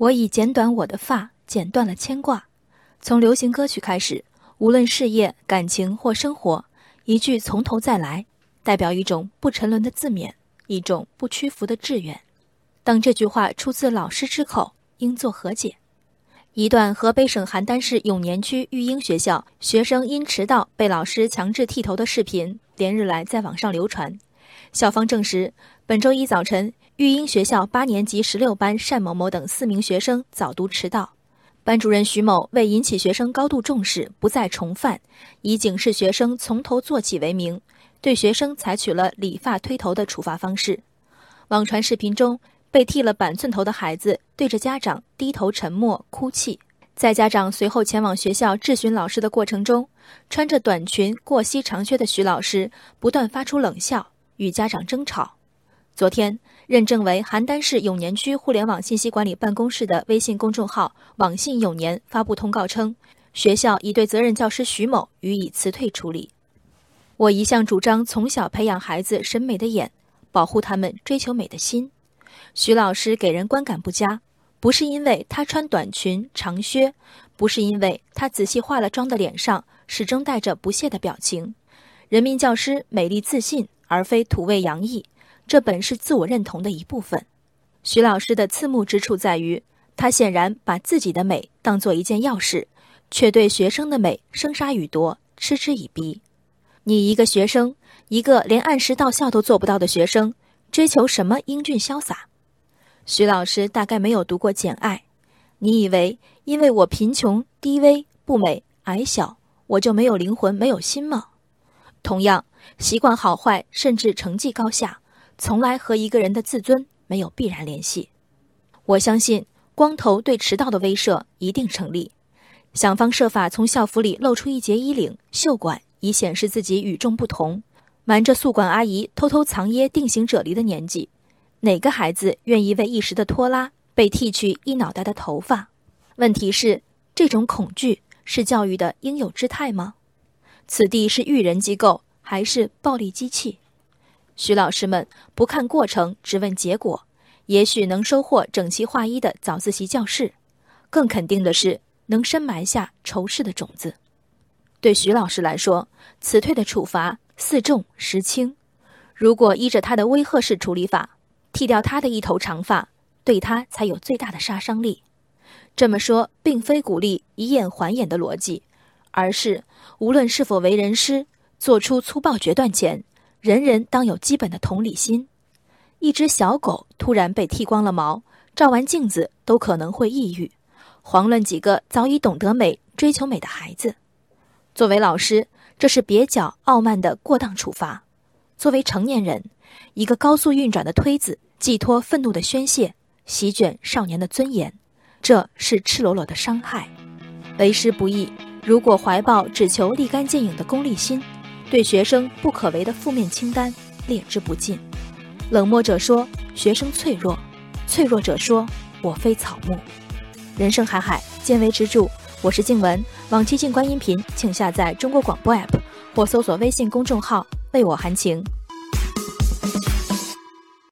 我已剪短我的发，剪断了牵挂。从流行歌曲开始，无论事业、感情或生活，一句“从头再来”，代表一种不沉沦的自勉，一种不屈服的志愿。当这句话出自老师之口，应作何解？一段河北省邯郸市永年区育英学校学生因迟到被老师强制剃头的视频，连日来在网上流传。校方证实，本周一早晨。育英学校八年级十六班单某某等四名学生早读迟到，班主任徐某为引起学生高度重视，不再重犯，以警示学生从头做起为名，对学生采取了理发推头的处罚方式。网传视频中，被剃了板寸头的孩子对着家长低头沉默哭泣。在家长随后前往学校质询老师的过程中，穿着短裙过膝长靴的徐老师不断发出冷笑，与家长争吵。昨天，认证为邯郸市永年区互联网信息管理办公室的微信公众号“网信永年”发布通告称，学校已对责任教师徐某予以辞退处理。我一向主张从小培养孩子审美的眼，保护他们追求美的心。徐老师给人观感不佳，不是因为他穿短裙长靴，不是因为他仔细化了妆的脸上始终带着不屑的表情。人民教师美丽自信，而非土味洋溢。这本是自我认同的一部分。徐老师的刺目之处在于，他显然把自己的美当做一件要事，却对学生的美生杀予夺，嗤之以鼻。你一个学生，一个连按时到校都做不到的学生，追求什么英俊潇洒？徐老师大概没有读过《简爱》，你以为因为我贫穷、低微、不美、矮小，我就没有灵魂、没有心吗？同样，习惯好坏，甚至成绩高下。从来和一个人的自尊没有必然联系。我相信光头对迟到的威慑一定成立。想方设法从校服里露出一截衣领、袖管，以显示自己与众不同。瞒着宿管阿姨偷偷藏掖定型啫喱的年纪，哪个孩子愿意为一时的拖拉被剃去一脑袋的头发？问题是，这种恐惧是教育的应有之态吗？此地是育人机构还是暴力机器？徐老师们不看过程，只问结果，也许能收获整齐划一的早自习教室，更肯定的是能深埋下仇视的种子。对徐老师来说，辞退的处罚似重实轻。如果依着他的威吓式处理法，剃掉他的一头长发，对他才有最大的杀伤力。这么说，并非鼓励以眼还眼的逻辑，而是无论是否为人师，做出粗暴决断前。人人当有基本的同理心。一只小狗突然被剃光了毛，照完镜子都可能会抑郁，遑论几个早已懂得美、追求美的孩子。作为老师，这是蹩脚傲慢的过当处罚；作为成年人，一个高速运转的推子，寄托愤怒的宣泄，席卷少年的尊严，这是赤裸裸的伤害。为师不易，如果怀抱只求立竿见影的功利心。对学生不可为的负面清单列之不尽，冷漠者说学生脆弱，脆弱者说我非草木。人生海海，见微知著。我是静文，往期静观音频请下载中国广播 app 或搜索微信公众号为我含情。